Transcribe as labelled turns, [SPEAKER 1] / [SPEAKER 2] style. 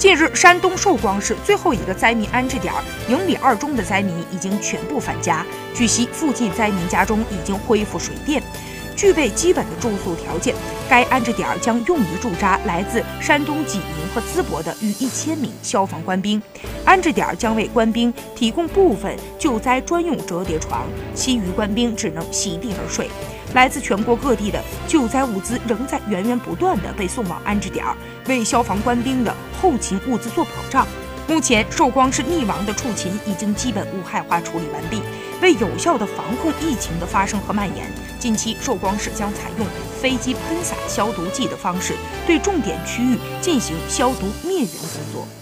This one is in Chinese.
[SPEAKER 1] 近日，山东寿光市最后一个灾民安置点营里二中的灾民已经全部返家。据悉，附近灾民家中已经恢复水电。具备基本的住宿条件，该安置点将用于驻扎来自山东济宁和淄博的逾一千名消防官兵。安置点将为官兵提供部分救灾专用折叠床，其余官兵只能席地而睡。来自全国各地的救灾物资仍在源源不断地被送往安置点，为消防官兵的后勤物资做保障。目前，寿光市溺亡的畜禽已经基本无害化处理完毕。为有效的防控疫情的发生和蔓延，近期寿光市将采用飞机喷洒消毒剂的方式，对重点区域进行消毒灭源工作。